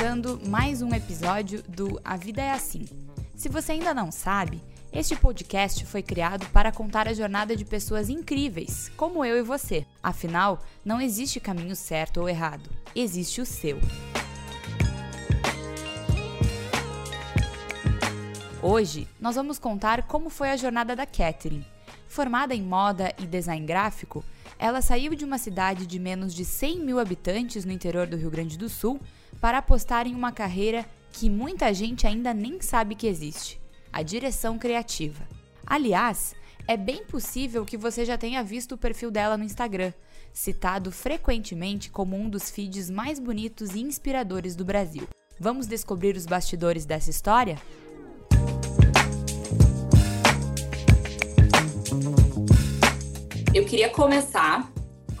começando mais um episódio do A Vida é Assim. Se você ainda não sabe, este podcast foi criado para contar a jornada de pessoas incríveis, como eu e você. Afinal, não existe caminho certo ou errado, existe o seu. Hoje, nós vamos contar como foi a jornada da Catherine. Formada em moda e design gráfico, ela saiu de uma cidade de menos de 100 mil habitantes no interior do Rio Grande do Sul para apostar em uma carreira que muita gente ainda nem sabe que existe: a direção criativa. Aliás, é bem possível que você já tenha visto o perfil dela no Instagram, citado frequentemente como um dos feeds mais bonitos e inspiradores do Brasil. Vamos descobrir os bastidores dessa história? Eu queria começar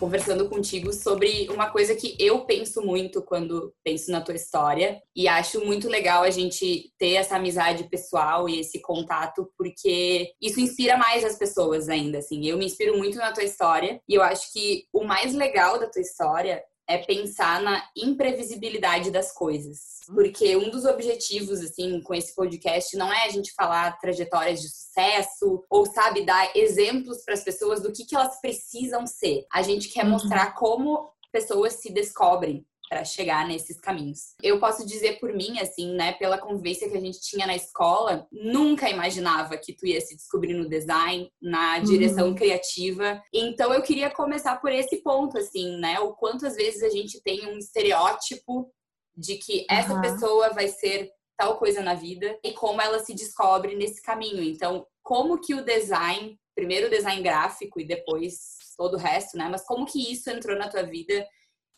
conversando contigo sobre uma coisa que eu penso muito quando penso na tua história e acho muito legal a gente ter essa amizade pessoal e esse contato porque isso inspira mais as pessoas ainda assim. Eu me inspiro muito na tua história e eu acho que o mais legal da tua história é pensar na imprevisibilidade das coisas. Porque um dos objetivos, assim, com esse podcast não é a gente falar trajetórias de sucesso ou, sabe, dar exemplos para as pessoas do que, que elas precisam ser. A gente quer uhum. mostrar como pessoas se descobrem para chegar nesses caminhos. Eu posso dizer por mim, assim, né, pela convivência que a gente tinha na escola, nunca imaginava que tu ia se descobrir no design, na direção uhum. criativa. Então eu queria começar por esse ponto, assim, né, o quanto às vezes a gente tem um estereótipo de que essa uhum. pessoa vai ser tal coisa na vida e como ela se descobre nesse caminho. Então, como que o design, primeiro o design gráfico e depois todo o resto, né? Mas como que isso entrou na tua vida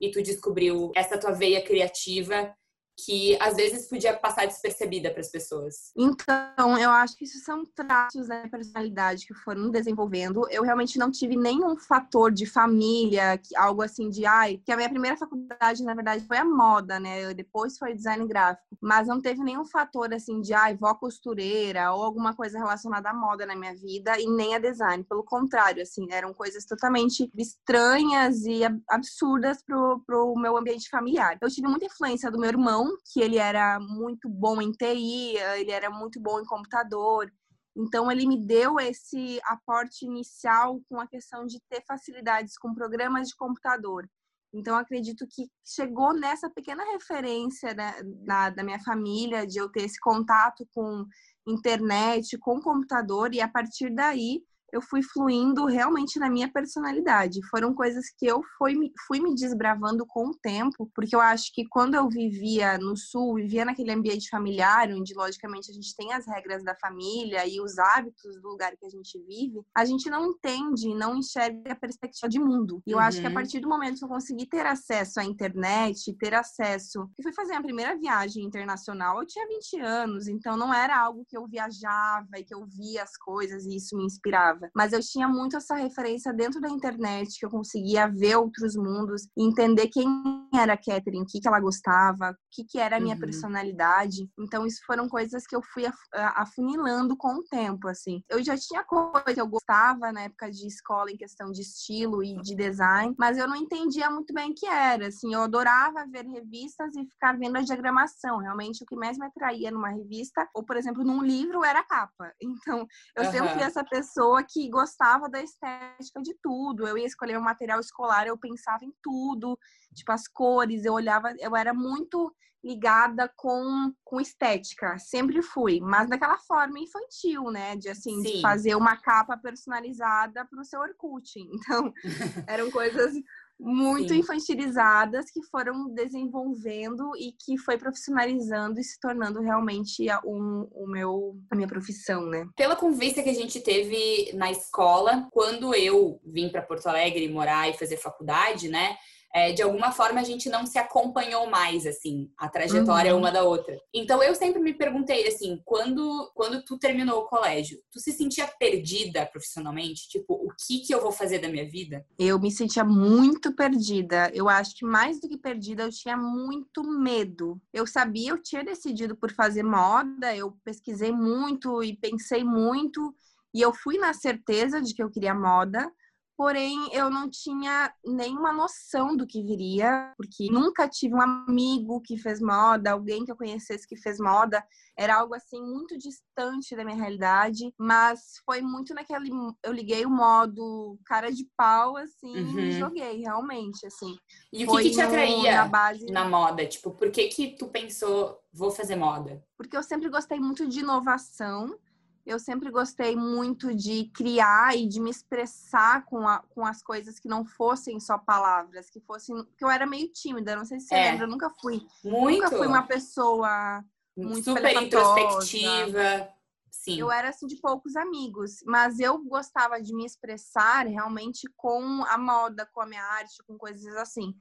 e tu descobriu essa tua veia criativa que às vezes podia passar despercebida para as pessoas? Então, eu acho que isso são traços da personalidade que foram desenvolvendo. Eu realmente não tive nenhum fator de família, algo assim de ai, que a minha primeira faculdade, na verdade, foi a moda, né? Depois foi design gráfico, mas não teve nenhum fator assim de ai, vó costureira ou alguma coisa relacionada à moda na minha vida e nem a design. Pelo contrário, assim, eram coisas totalmente estranhas e absurdas pro, pro meu ambiente familiar. Eu tive muita influência do meu irmão, que ele era muito bom em TI, ele era muito bom em computador. Então, ele me deu esse aporte inicial com a questão de ter facilidades com programas de computador. Então, acredito que chegou nessa pequena referência né, da, da minha família, de eu ter esse contato com internet, com computador, e a partir daí eu fui fluindo realmente na minha personalidade. Foram coisas que eu fui, fui me desbravando com o tempo, porque eu acho que quando eu vivia no sul, vivia naquele ambiente familiar, onde logicamente a gente tem as regras da família e os hábitos do lugar que a gente vive, a gente não entende, não enxerga a perspectiva de mundo. E eu uhum. acho que a uhum. partir do momento que eu consegui ter acesso à internet, ter acesso. Eu fui fazer a primeira viagem internacional, eu tinha 20 anos, então não era algo que eu viajava e que eu via as coisas e isso me inspirava mas eu tinha muito essa referência dentro da internet, que eu conseguia ver outros mundos e entender quem era a Catherine, o que, que ela gostava, o que, que era a minha uhum. personalidade. Então, isso foram coisas que eu fui afunilando com o tempo, assim. Eu já tinha coisa que eu gostava na época de escola em questão de estilo e de design, mas eu não entendia muito bem o que era, assim. Eu adorava ver revistas e ficar vendo a diagramação. Realmente, o que mais me atraía numa revista, ou, por exemplo, num livro, era a capa. Então, eu uhum. sempre fui essa pessoa que gostava da estética de tudo. Eu ia escolher um material escolar, eu pensava em tudo, tipo as cores, eu olhava, eu era muito ligada com, com estética, sempre fui, mas daquela forma infantil, né? De assim, de fazer uma capa personalizada para o seu Orkut. Então, eram coisas muito Sim. infantilizadas que foram desenvolvendo e que foi profissionalizando e se tornando realmente um, o meu, a minha profissão, né? Pela convivência que a gente teve na escola, quando eu vim para Porto Alegre morar e fazer faculdade, né? é, de alguma forma a gente não se acompanhou mais, assim, a trajetória uhum. uma da outra. Então eu sempre me perguntei, assim, quando, quando tu terminou o colégio, tu se sentia perdida profissionalmente? Tipo, que que eu vou fazer da minha vida? Eu me sentia muito perdida. Eu acho que mais do que perdida, eu tinha muito medo. Eu sabia, eu tinha decidido por fazer moda, eu pesquisei muito e pensei muito. E eu fui na certeza de que eu queria moda, porém eu não tinha nenhuma noção do que viria, porque nunca tive um amigo que fez moda, alguém que eu conhecesse que fez moda, era algo assim muito distante da minha realidade, mas foi muito naquele eu liguei o modo cara de pau assim uhum. e joguei realmente assim. E o que, que te atraía na, base... na moda? Tipo, por que que tu pensou vou fazer moda? Porque eu sempre gostei muito de inovação eu sempre gostei muito de criar e de me expressar com, a, com as coisas que não fossem só palavras, que fossem. Porque eu era meio tímida, não sei se você é. lembra, eu nunca fui. Muito. Nunca fui uma pessoa muito super introspectiva. Sim. Eu era assim de poucos amigos, mas eu gostava de me expressar realmente com a moda, com a minha arte, com coisas assim.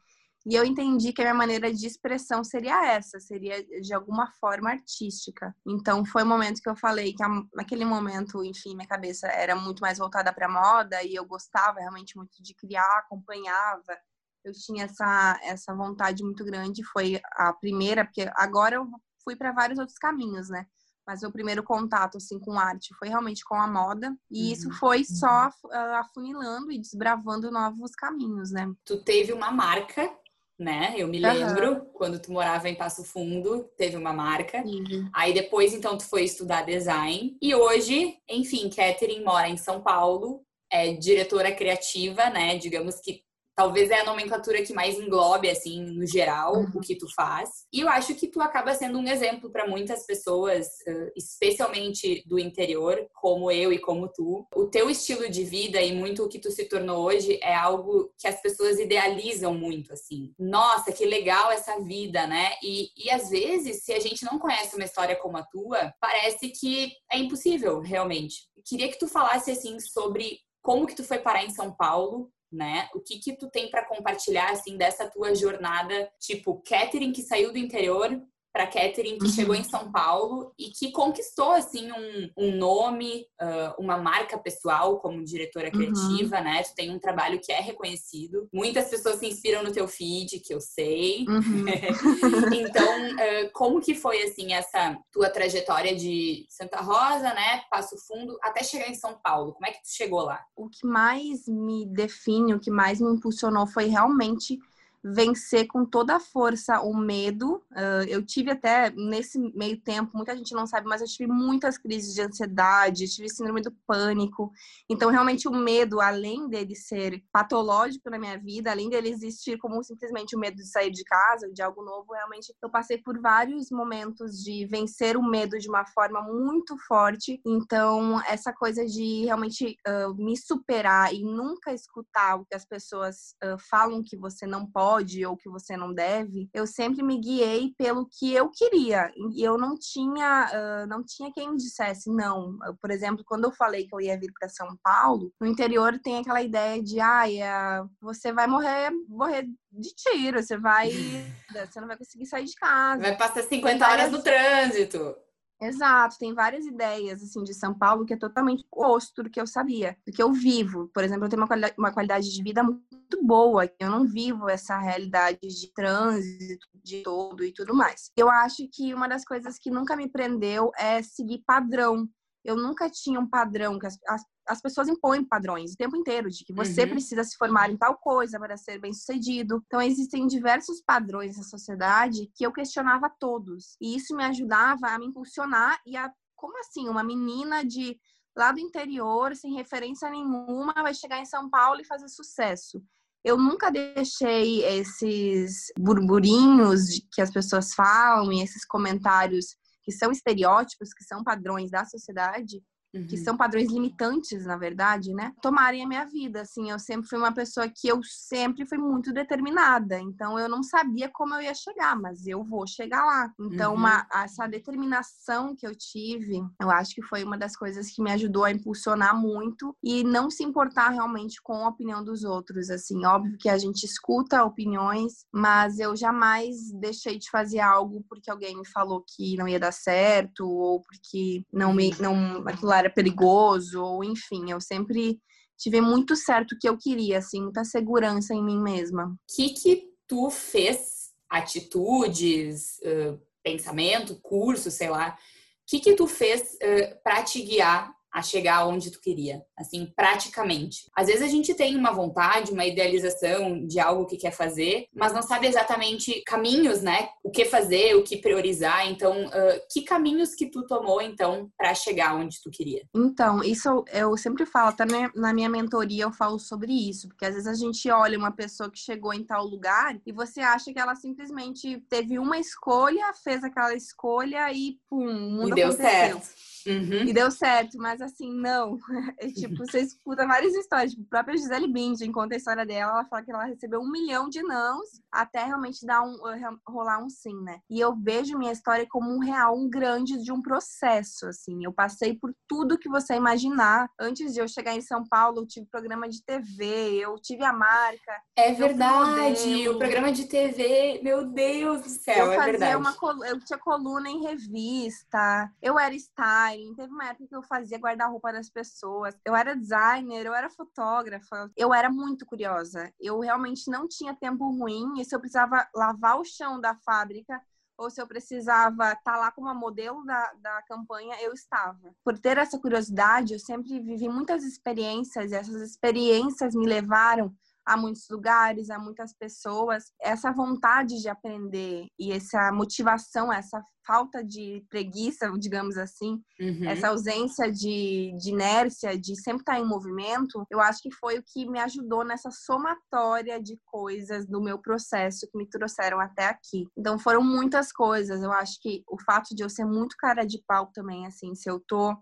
E eu entendi que a minha maneira de expressão seria essa, seria de alguma forma artística. Então foi o um momento que eu falei que naquele momento, enfim, minha cabeça era muito mais voltada para moda e eu gostava realmente muito de criar, acompanhava. Eu tinha essa essa vontade muito grande, foi a primeira, porque agora eu fui para vários outros caminhos, né? Mas o primeiro contato assim com arte foi realmente com a moda e uhum. isso foi só uh, afunilando e desbravando novos caminhos, né? Tu teve uma marca né? Eu me lembro uhum. quando tu morava em Passo Fundo, teve uma marca. Uhum. Aí depois, então, tu foi estudar design. E hoje, enfim, Catherine mora em São Paulo, é diretora criativa, né? Digamos que talvez é a nomenclatura que mais englobe, assim, no geral, uhum. o que tu faz. E eu acho que tu acaba sendo um exemplo para muitas pessoas, especialmente do interior, como eu e como tu. O teu estilo de vida e muito o que tu se tornou hoje é algo que as pessoas idealizam muito, assim. Nossa, que legal essa vida, né? E, e às vezes, se a gente não conhece uma história como a tua, parece que é impossível, realmente. Queria que tu falasse, assim, sobre como que tu foi parar em São Paulo, né? O que que tu tem para compartilhar assim dessa tua jornada, tipo Catherine que saiu do interior para Catherine que uhum. chegou em São Paulo e que conquistou assim um, um nome, uh, uma marca pessoal como diretora uhum. criativa, uhum. né? Tu tem um trabalho que é reconhecido. Muitas pessoas se inspiram no teu feed, que eu sei. Uhum. então, uh, como que foi assim essa tua trajetória de Santa Rosa, né? Passo Fundo até chegar em São Paulo? Como é que tu chegou lá? O que mais me define, o que mais me impulsionou foi realmente vencer com toda a força o medo. Uh, eu tive até nesse meio tempo, muita gente não sabe, mas eu tive muitas crises de ansiedade, tive síndrome do pânico. Então, realmente, o medo, além dele ser patológico na minha vida, além dele existir como simplesmente o medo de sair de casa, de algo novo, realmente eu passei por vários momentos de vencer o medo de uma forma muito forte. Então, essa coisa de realmente uh, me superar e nunca escutar o que as pessoas uh, falam que você não pode pode ou que você não deve, eu sempre me guiei pelo que eu queria. E eu não tinha, uh, não tinha quem me dissesse não. Por exemplo, quando eu falei que eu ia vir para São Paulo, no interior tem aquela ideia de, ah, você vai morrer, morrer de tiro, você vai, você não vai conseguir sair de casa. Vai passar 50 horas no trânsito. Exato, tem várias ideias assim de São Paulo que é totalmente oposto do que eu sabia, do que eu vivo. Por exemplo, eu tenho uma qualidade, uma qualidade de vida muito boa, eu não vivo essa realidade de trânsito, de todo e tudo mais. Eu acho que uma das coisas que nunca me prendeu é seguir padrão. Eu nunca tinha um padrão que as, as as pessoas impõem padrões o tempo inteiro de que você uhum. precisa se formar em tal coisa para ser bem sucedido. Então, existem diversos padrões na sociedade que eu questionava todos. E isso me ajudava a me impulsionar e a, como assim, uma menina de lá do interior, sem referência nenhuma, vai chegar em São Paulo e fazer sucesso. Eu nunca deixei esses burburinhos que as pessoas falam e esses comentários que são estereótipos, que são padrões da sociedade, Uhum. que são padrões limitantes, na verdade, né? Tomarem a minha vida, assim, eu sempre fui uma pessoa que eu sempre fui muito determinada, então eu não sabia como eu ia chegar, mas eu vou chegar lá. Então, uhum. uma, essa determinação que eu tive, eu acho que foi uma das coisas que me ajudou a impulsionar muito e não se importar realmente com a opinião dos outros, assim, óbvio que a gente escuta opiniões, mas eu jamais deixei de fazer algo porque alguém me falou que não ia dar certo ou porque não me não aquilo era perigoso, ou enfim, eu sempre tive muito certo o que eu queria, assim, muita segurança em mim mesma. O que que tu fez, atitudes, uh, pensamento, curso, sei lá, o que que tu fez uh, para te guiar a chegar onde tu queria, assim, praticamente. Às vezes a gente tem uma vontade, uma idealização de algo que quer fazer, mas não sabe exatamente caminhos, né? O que fazer, o que priorizar. Então, uh, que caminhos que tu tomou, então, para chegar onde tu queria? Então, isso eu sempre falo, até na minha mentoria eu falo sobre isso, porque às vezes a gente olha uma pessoa que chegou em tal lugar e você acha que ela simplesmente teve uma escolha, fez aquela escolha e pum, o mundo e deu aconteceu. certo. Uhum. E deu certo, mas assim, não. É, tipo, você escuta várias histórias. Tipo, a própria Gisele Bündchen conta a história dela. Ela fala que ela recebeu um milhão de nãos até realmente dar um, rolar um sim, né? E eu vejo minha história como um real, um grande de um processo, assim. Eu passei por tudo que você imaginar. Antes de eu chegar em São Paulo, eu tive programa de TV, eu tive a marca. É verdade, o programa de TV, meu Deus do céu, eu é fazia verdade. Uma, eu tinha coluna em revista, eu era style styling, teve uma época que eu fazia guarda-roupa das pessoas. Eu era designer, eu era fotógrafa. Eu era muito curiosa. Eu realmente não tinha tempo ruim e se eu precisava lavar o chão da fábrica, ou se eu precisava estar tá lá como modelo da, da campanha, eu estava. Por ter essa curiosidade, eu sempre vivi muitas experiências e essas experiências me levaram a muitos lugares, a muitas pessoas. Essa vontade de aprender e essa motivação, essa falta de preguiça, digamos assim, uhum. essa ausência de, de inércia, de sempre estar em movimento, eu acho que foi o que me ajudou nessa somatória de coisas do meu processo que me trouxeram até aqui. Então foram muitas coisas. Eu acho que o fato de eu ser muito cara de pau também, assim, se eu tô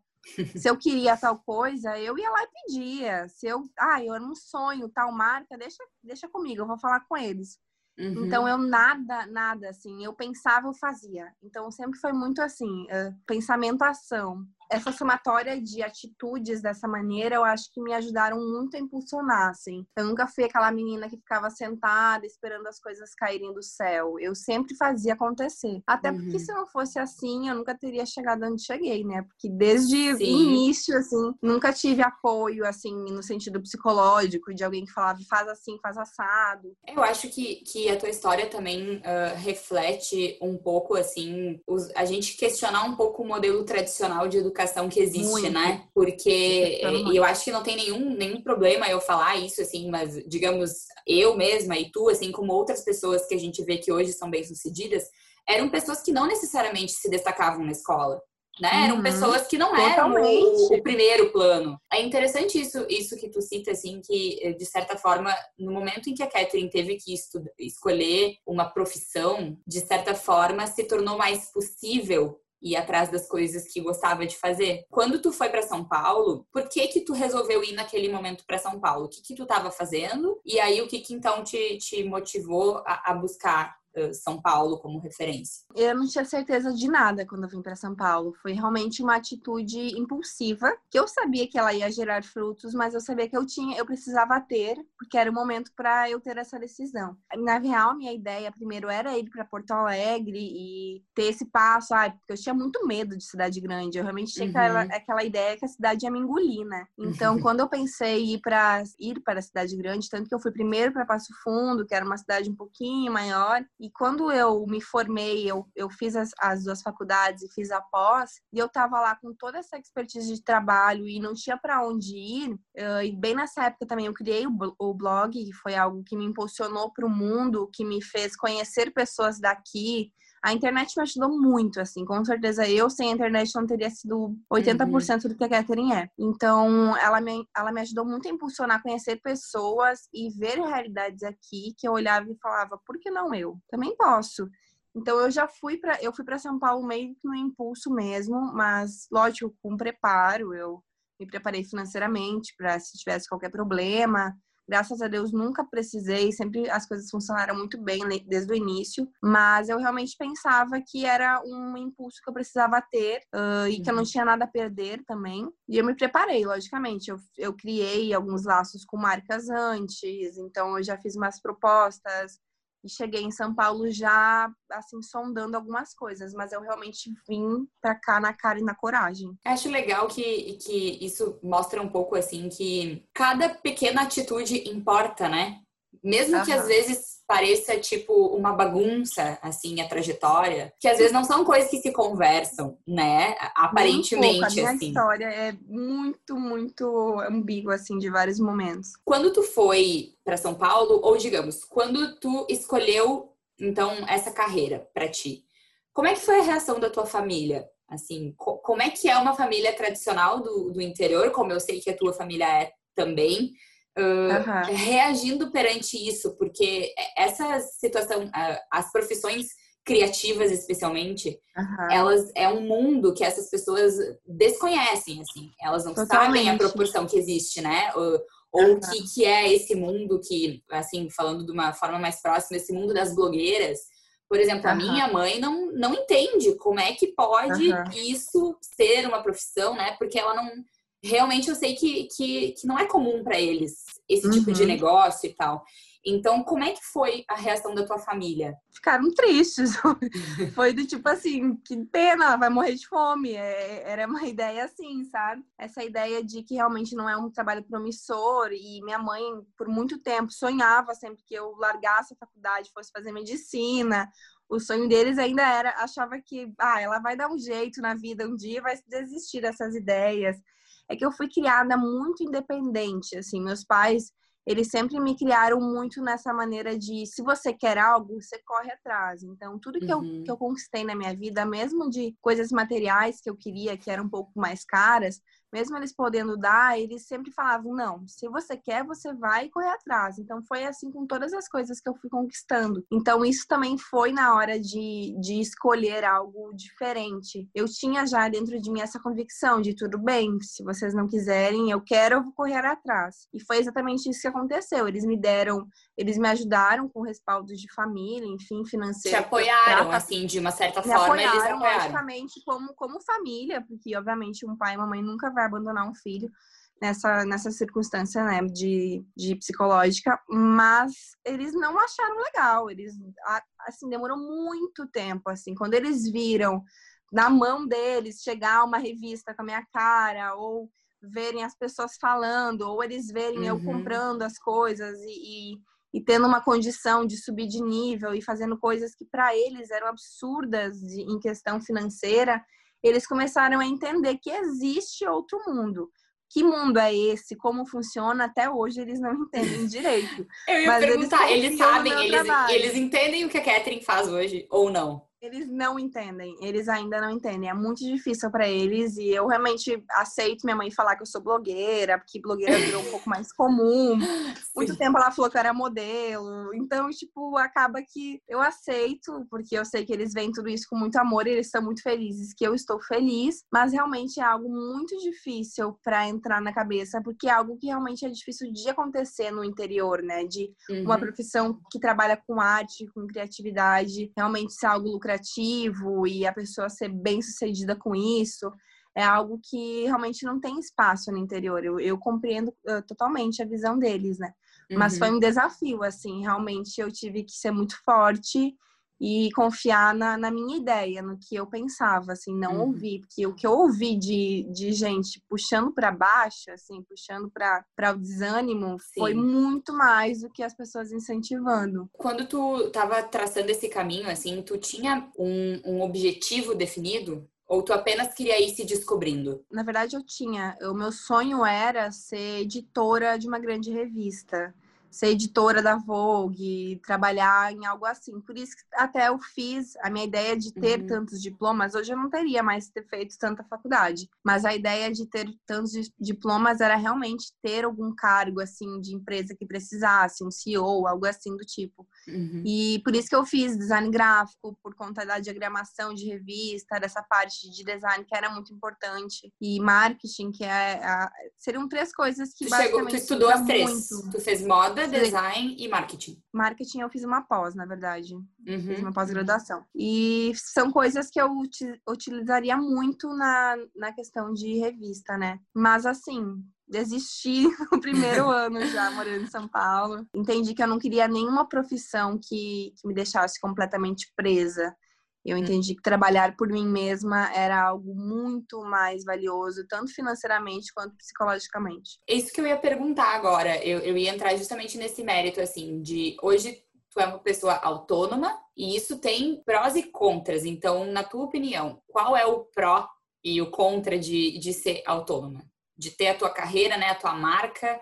se eu queria tal coisa, eu ia lá e pedia. Se eu, ah, eu não sonho tal marca, deixa, deixa comigo, eu vou falar com eles. Uhum. Então eu nada, nada assim, eu pensava, eu fazia. Então sempre foi muito assim, uh, pensamento ação essa somatória de atitudes dessa maneira, eu acho que me ajudaram muito a impulsionar, assim. Eu nunca fui aquela menina que ficava sentada esperando as coisas caírem do céu. Eu sempre fazia acontecer. Até uhum. porque se não fosse assim, eu nunca teria chegado onde cheguei, né? Porque desde o início, assim, nunca tive apoio, assim, no sentido psicológico, de alguém que falava faz assim, faz assado. Eu acho que, que a tua história também uh, reflete um pouco, assim, os, a gente questionar um pouco o modelo tradicional de educação educação que existe, Muito. né? Porque eu acho que não tem nenhum, nenhum problema eu falar isso, assim, mas digamos, eu mesma e tu, assim, como outras pessoas que a gente vê que hoje são bem-sucedidas, eram pessoas que não necessariamente se destacavam na escola. Né? Eram uhum. pessoas que não eram o, o, primeiro plano. É interessante isso, isso que tu cita, assim, que de certa forma, no momento em que a Catherine teve que escolher uma profissão, de certa forma, se tornou mais possível ir atrás das coisas que gostava de fazer. Quando tu foi para São Paulo, por que que tu resolveu ir naquele momento para São Paulo? O que que tu estava fazendo? E aí o que que então te, te motivou a, a buscar São Paulo como referência? Eu não tinha certeza de nada quando eu vim para São Paulo. Foi realmente uma atitude impulsiva, que eu sabia que ela ia gerar frutos, mas eu sabia que eu tinha, eu precisava ter, porque era o momento para eu ter essa decisão. Na real, minha ideia primeiro era ir para Porto Alegre e ter esse passo, ah, porque eu tinha muito medo de cidade grande. Eu realmente tinha uhum. aquela, aquela ideia que a cidade ia me engolir, né? Então, uhum. quando eu pensei em ir para ir para a cidade grande, tanto que eu fui primeiro para Passo Fundo, que era uma cidade um pouquinho maior, e quando eu me formei, eu, eu fiz as, as duas faculdades e fiz a pós, e eu estava lá com toda essa expertise de trabalho e não tinha para onde ir, uh, e bem nessa época também eu criei o, o blog, que foi algo que me impulsionou para o mundo, que me fez conhecer pessoas daqui, a internet me ajudou muito, assim, com certeza eu sem a internet não teria sido 80% uhum. do que a Catherine é. Então, ela me, ela me ajudou muito a impulsionar, conhecer pessoas e ver realidades aqui que eu olhava e falava, por que não eu? Também posso. Então eu já fui para eu fui para São Paulo meio que no impulso mesmo, mas lógico com preparo, eu me preparei financeiramente para se tivesse qualquer problema, Graças a Deus nunca precisei, sempre as coisas funcionaram muito bem desde o início, mas eu realmente pensava que era um impulso que eu precisava ter uh, e que eu não uhum. tinha nada a perder também. E eu me preparei, logicamente. Eu, eu criei alguns laços com marcas antes, então eu já fiz umas propostas, e cheguei em São Paulo já assim sondando algumas coisas, mas eu realmente vim para cá na cara e na coragem. Acho legal que, que isso mostra um pouco assim que cada pequena atitude importa, né? Mesmo uhum. que às vezes pareça tipo uma bagunça, assim, a trajetória, que às vezes não são coisas que se conversam, né? Aparentemente, pouco. A minha assim. história é muito, muito ambígua, assim, de vários momentos. Quando tu foi para São Paulo, ou digamos, quando tu escolheu, então, essa carreira para ti, como é que foi a reação da tua família? Assim, co como é que é uma família tradicional do, do interior, como eu sei que a tua família é também, uh, reagindo perante isso, porque essa situação, uh, as profissões criativas especialmente, uhum. elas é um mundo que essas pessoas desconhecem, assim, elas não Totalmente. sabem a proporção que existe, né? Ou, ou uhum. que, que é esse mundo que, assim, falando de uma forma mais próxima, esse mundo das blogueiras. Por exemplo, uhum. a minha mãe não, não entende como é que pode isso ser uma profissão, né? Porque ela não realmente eu sei que, que, que não é comum para eles esse uhum. tipo de uhum. negócio e tal. Então, como é que foi a reação da tua família? Ficaram tristes. foi do tipo assim, que pena, vai morrer de fome. É, era uma ideia assim, sabe? Essa ideia de que realmente não é um trabalho promissor. E minha mãe, por muito tempo, sonhava sempre que eu largasse a faculdade, fosse fazer medicina. O sonho deles ainda era, achava que, ah, ela vai dar um jeito na vida um dia, vai desistir dessas ideias é que eu fui criada muito independente, assim, meus pais, eles sempre me criaram muito nessa maneira de se você quer algo, você corre atrás. Então, tudo que, uhum. eu, que eu conquistei na minha vida, mesmo de coisas materiais que eu queria, que eram um pouco mais caras, mesmo eles podendo dar, eles sempre falavam: não, se você quer, você vai correr atrás. Então foi assim com todas as coisas que eu fui conquistando. Então isso também foi na hora de, de escolher algo diferente. Eu tinha já dentro de mim essa convicção de tudo bem, se vocês não quiserem, eu quero, eu vou correr atrás. E foi exatamente isso que aconteceu. Eles me deram, eles me ajudaram com respaldo de família, enfim, financeiro. Te apoiaram, pra... assim, de uma certa me forma, apoiaram, eles apoiaram. logicamente, como, como família, porque obviamente um pai e uma mãe nunca vai abandonar um filho nessa, nessa circunstância né, de, de psicológica, mas eles não acharam legal, eles, assim, demorou muito tempo, assim, quando eles viram na mão deles chegar uma revista com a minha cara, ou verem as pessoas falando, ou eles verem uhum. eu comprando as coisas e, e, e, tendo uma condição de subir de nível e fazendo coisas que para eles eram absurdas de, em questão financeira, eles começaram a entender que existe outro mundo. Que mundo é esse? Como funciona? Até hoje eles não entendem direito. Eu ia Mas perguntar, eles, eles sabem, eles, eles entendem o que a Catherine faz hoje ou não? Eles não entendem, eles ainda não entendem. É muito difícil para eles e eu realmente aceito minha mãe falar que eu sou blogueira, porque blogueira virou um pouco mais comum. Muito tempo ela falou que eu era modelo. Então, tipo, acaba que eu aceito, porque eu sei que eles veem tudo isso com muito amor e eles estão muito felizes que eu estou feliz, mas realmente é algo muito difícil para entrar na cabeça, porque é algo que realmente é difícil de acontecer no interior, né? De uhum. uma profissão que trabalha com arte, com criatividade, realmente ser algo lucrativo lucrativo e a pessoa ser bem sucedida com isso é algo que realmente não tem espaço no interior. Eu, eu compreendo uh, totalmente a visão deles, né? Mas uhum. foi um desafio, assim, realmente eu tive que ser muito forte e confiar na, na, minha ideia, no que eu pensava, assim, não uhum. ouvir, porque o que eu ouvi de, de gente puxando para baixo, assim, puxando para o desânimo, Sim. foi muito mais do que as pessoas incentivando. Quando tu estava traçando esse caminho, assim, tu tinha um, um objetivo definido? Ou tu apenas queria ir se descobrindo? Na verdade, eu tinha. O meu sonho era ser editora de uma grande revista ser editora da Vogue, trabalhar em algo assim. Por isso que até eu fiz a minha ideia de ter uhum. tantos diplomas. Hoje eu não teria mais ter feito tanta faculdade, mas a ideia de ter tantos diplomas era realmente ter algum cargo assim de empresa que precisasse, um CEO, algo assim do tipo. Uhum. E por isso que eu fiz design gráfico, por conta da diagramação de revista, dessa parte de design que era muito importante e marketing, que é a... seriam três coisas que tu basicamente chegou, tu estudou as três. Muito. Tu fez moda moda, design e marketing. Marketing eu fiz uma pós, na verdade. Uhum. Fiz uma pós-graduação. E são coisas que eu utilizaria muito na, na questão de revista, né? Mas assim, desisti no primeiro ano já morando em São Paulo. Entendi que eu não queria nenhuma profissão que, que me deixasse completamente presa. Eu hum. entendi que trabalhar por mim mesma era algo muito mais valioso, tanto financeiramente quanto psicologicamente. É isso que eu ia perguntar agora. Eu, eu ia entrar justamente nesse mérito, assim, de hoje tu é uma pessoa autônoma e isso tem prós e contras. Então, na tua opinião, qual é o pró e o contra de, de ser autônoma? De ter a tua carreira, né, a tua marca?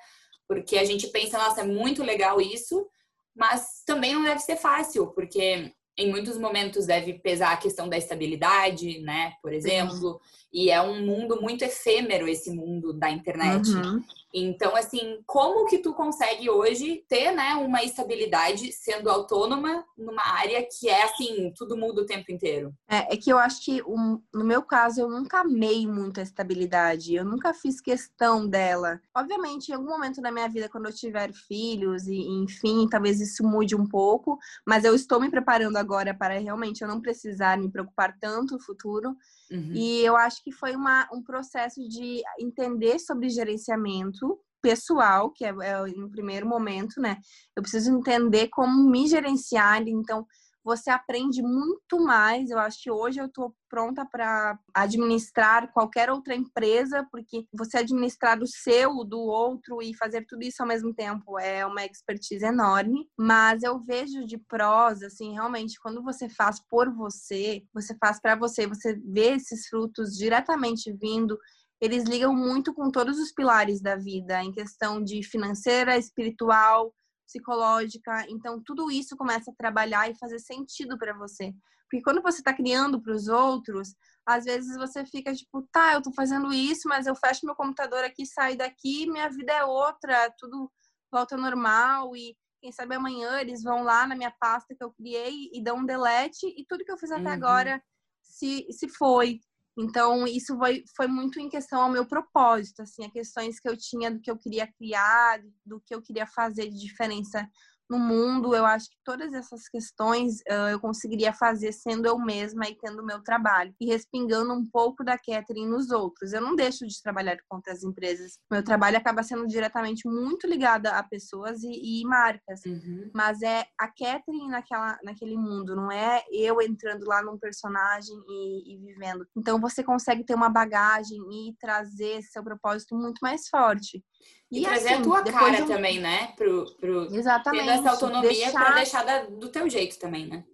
Porque a gente pensa, nossa, é muito legal isso, mas também não deve ser fácil, porque em muitos momentos deve pesar a questão da estabilidade, né? Por exemplo, uhum. e é um mundo muito efêmero esse mundo da internet. Uhum. Então, assim, como que tu consegue hoje ter, né, uma estabilidade sendo autônoma numa área que é assim, tudo muda o tempo inteiro? É, é que eu acho que um, no meu caso eu nunca amei muito a estabilidade, eu nunca fiz questão dela. Obviamente, em algum momento da minha vida, quando eu tiver filhos e, enfim, talvez isso mude um pouco, mas eu estou me preparando agora para realmente eu não precisar me preocupar tanto no futuro. Uhum. E eu acho que foi uma, um processo de entender sobre gerenciamento pessoal, que é, é no primeiro momento, né? Eu preciso entender como me gerenciar, então você aprende muito mais. Eu acho que hoje eu estou pronta para administrar qualquer outra empresa, porque você administrar o seu, do outro e fazer tudo isso ao mesmo tempo é uma expertise enorme. Mas eu vejo de prós, assim, realmente, quando você faz por você, você faz para você, você vê esses frutos diretamente vindo eles ligam muito com todos os pilares da vida, em questão de financeira, espiritual, psicológica. Então, tudo isso começa a trabalhar e fazer sentido para você. Porque quando você está criando para os outros, às vezes você fica tipo, tá, eu estou fazendo isso, mas eu fecho meu computador aqui, saio daqui, minha vida é outra, tudo volta ao normal e quem sabe amanhã eles vão lá na minha pasta que eu criei e dão um delete e tudo que eu fiz até uhum. agora se, se foi. Então, isso foi, foi muito em questão ao meu propósito, assim, a questões que eu tinha do que eu queria criar, do que eu queria fazer de diferença no mundo, eu acho que todas essas questões uh, eu conseguiria fazer sendo eu mesma e tendo o meu trabalho e respingando um pouco da Catherine nos outros. Eu não deixo de trabalhar com outras empresas. Meu trabalho acaba sendo diretamente muito ligado a pessoas e, e marcas, uhum. mas é a Catherine naquela, naquele mundo, não é eu entrando lá num personagem e, e vivendo. Então você consegue ter uma bagagem e trazer seu propósito muito mais forte. E, e trazer assim, a tua cara eu... também, né? Pro, pro... Exatamente. Ter essa autonomia deixar... para deixar da, do teu jeito também, né?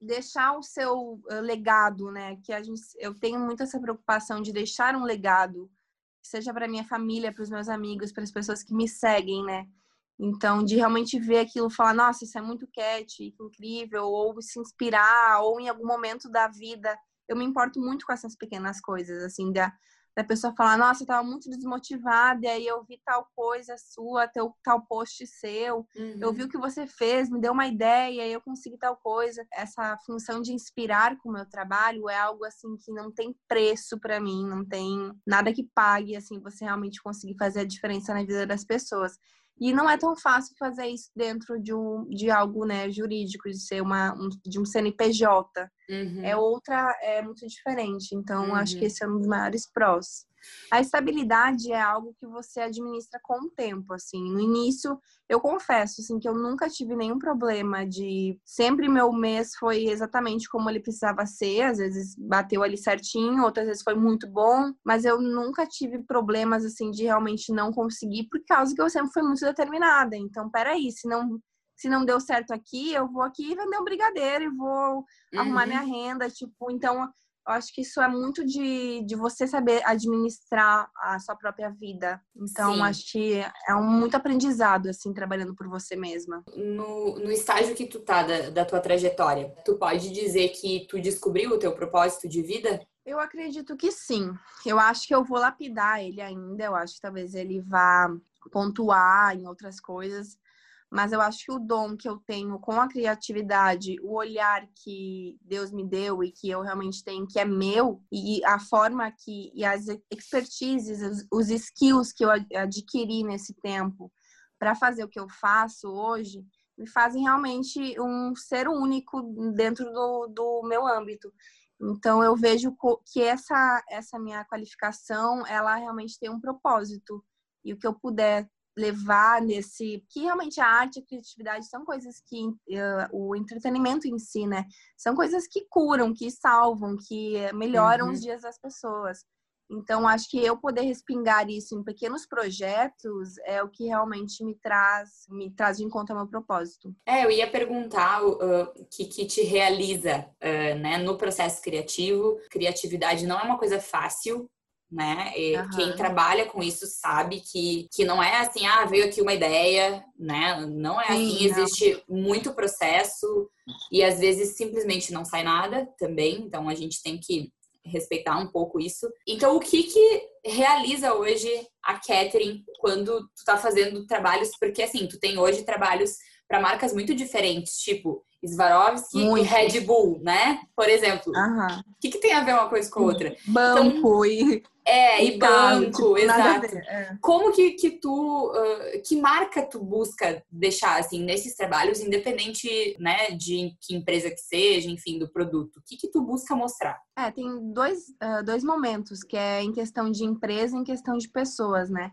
Deixar o seu uh, legado, né? Que a gente, eu tenho muito essa preocupação de deixar um legado, seja para minha família, para os meus amigos, para as pessoas que me seguem, né? Então, de realmente ver aquilo, falar, nossa, isso é muito cat, incrível, ou se inspirar, ou em algum momento da vida, eu me importo muito com essas pequenas coisas, assim, da, da pessoa falar, nossa, eu tava muito desmotivada, e aí eu vi tal coisa sua, teu, tal post seu, uhum. eu vi o que você fez, me deu uma ideia, e eu consegui tal coisa. Essa função de inspirar com o meu trabalho é algo assim que não tem preço para mim, não tem nada que pague assim você realmente conseguir fazer a diferença na vida das pessoas. E não é tão fácil fazer isso dentro de, um, de algo né, jurídico, de ser uma, um, de um CNPJ. Uhum. É outra, é muito diferente. Então, uhum. acho que uhum. esse é um dos maiores prós. A estabilidade é algo que você administra com o tempo, assim. No início, eu confesso, assim, que eu nunca tive nenhum problema de... Sempre meu mês foi exatamente como ele precisava ser. Às vezes bateu ali certinho, outras vezes foi muito bom. Mas eu nunca tive problemas, assim, de realmente não conseguir, por causa que eu sempre fui muito determinada. Então, peraí, se não se não deu certo aqui, eu vou aqui vender um brigadeiro e vou uhum. arrumar minha renda, tipo, então eu acho que isso é muito de, de você saber administrar a sua própria vida. Então, Sim. acho que é um muito aprendizado, assim, trabalhando por você mesma. No, no estágio que tu tá da, da tua trajetória, tu pode dizer que tu descobriu o teu propósito de vida? Eu acredito que sim. Eu acho que eu vou lapidar ele ainda. Eu acho que talvez ele vá pontuar em outras coisas mas eu acho que o dom que eu tenho com a criatividade, o olhar que Deus me deu e que eu realmente tenho, que é meu, e a forma que, e as expertises, os, skills que eu adquiri nesse tempo para fazer o que eu faço hoje, me fazem realmente um ser único dentro do, do meu âmbito. Então eu vejo que essa essa minha qualificação, ela realmente tem um propósito e o que eu puder levar nesse que realmente a arte e a criatividade são coisas que uh, o entretenimento em si, né? São coisas que curam, que salvam, que melhoram uhum. os dias das pessoas. Então, acho que eu poder respingar isso em pequenos projetos é o que realmente me traz, me traz de encontro ao meu propósito. É, eu ia perguntar o uh, que, que te realiza uh, né, no processo criativo. Criatividade não é uma coisa fácil, né? Uhum. Quem trabalha com isso sabe que, que não é assim, ah, veio aqui uma ideia, né? Não é Sim, assim, não. existe muito processo e às vezes simplesmente não sai nada também, então a gente tem que respeitar um pouco isso. Então, o que que realiza hoje a Catherine quando tu tá fazendo trabalhos? Porque assim, tu tem hoje trabalhos para marcas muito diferentes, tipo Swarovski muito. e Red Bull, né? Por exemplo. O que, que tem a ver uma coisa com a outra? Banco então, e é, e, banco, tipo, exato. É. Como que, que tu, uh, que marca tu busca deixar, assim, nesses trabalhos, independente, né, de que empresa que seja, enfim, do produto? O que que tu busca mostrar? É, tem dois, uh, dois momentos, que é em questão de empresa e em questão de pessoas, né?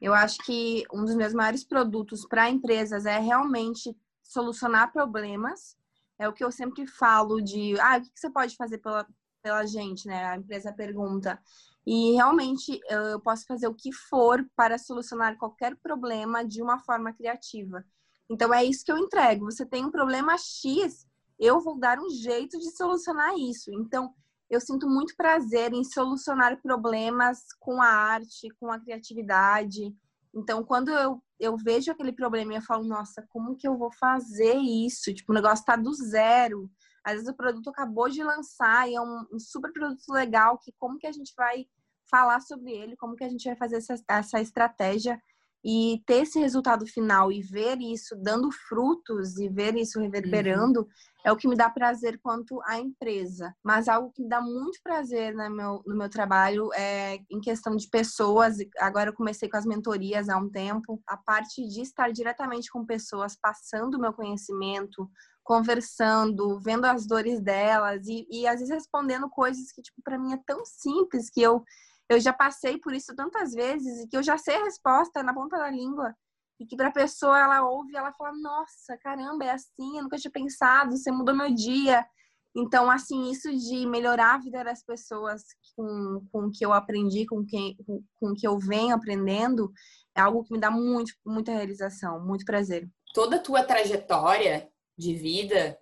Eu acho que um dos meus maiores produtos para empresas é realmente solucionar problemas. É o que eu sempre falo de, ah, o que você pode fazer pela, pela gente, né? A empresa pergunta. E realmente eu posso fazer o que for para solucionar qualquer problema de uma forma criativa. Então é isso que eu entrego. Você tem um problema X, eu vou dar um jeito de solucionar isso. Então eu sinto muito prazer em solucionar problemas com a arte, com a criatividade. Então quando eu, eu vejo aquele problema e eu falo, nossa, como que eu vou fazer isso? Tipo, o negócio está do zero. Às vezes o produto acabou de lançar e é um, super produto legal que como que a gente vai falar sobre ele, como que a gente vai fazer essa, essa estratégia e ter esse resultado final e ver isso dando frutos e ver isso reverberando uhum. é o que me dá prazer quanto à empresa. Mas algo que me dá muito prazer no meu, no meu trabalho é em questão de pessoas. Agora eu comecei com as mentorias há um tempo. A parte de estar diretamente com pessoas, passando o meu conhecimento, conversando, vendo as dores delas e, e às vezes respondendo coisas que, tipo, para mim é tão simples que eu eu já passei por isso tantas vezes e que eu já sei a resposta na ponta da língua. E que para a pessoa ela ouve ela fala: Nossa, caramba, é assim, eu nunca tinha pensado, você mudou meu dia. Então, assim, isso de melhorar a vida das pessoas com, com o que eu aprendi, com, quem, com, com o que eu venho aprendendo, é algo que me dá muito, muita realização, muito prazer. Toda a tua trajetória de vida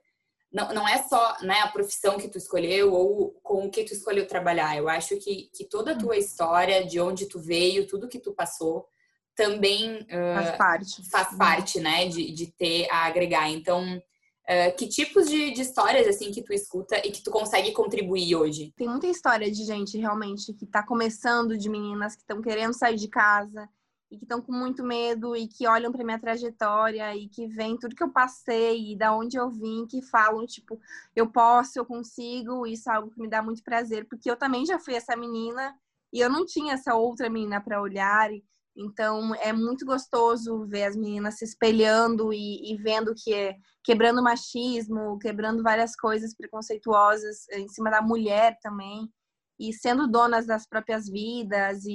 não, não é só né, a profissão que tu escolheu ou com o que tu escolheu trabalhar. Eu acho que, que toda a tua hum. história, de onde tu veio, tudo que tu passou, também uh, faz parte, faz uhum. parte né, de, de ter a agregar. Então, uh, que tipos de, de histórias assim que tu escuta e que tu consegue contribuir hoje? Tem muita história de gente realmente que está começando, de meninas que estão querendo sair de casa, e que estão com muito medo e que olham para minha trajetória e que veem tudo que eu passei e da onde eu vim, que falam tipo, eu posso, eu consigo, isso é algo que me dá muito prazer, porque eu também já fui essa menina e eu não tinha essa outra menina para olhar. Então é muito gostoso ver as meninas se espelhando e, e vendo que é quebrando machismo, quebrando várias coisas preconceituosas em cima da mulher também e sendo donas das próprias vidas e,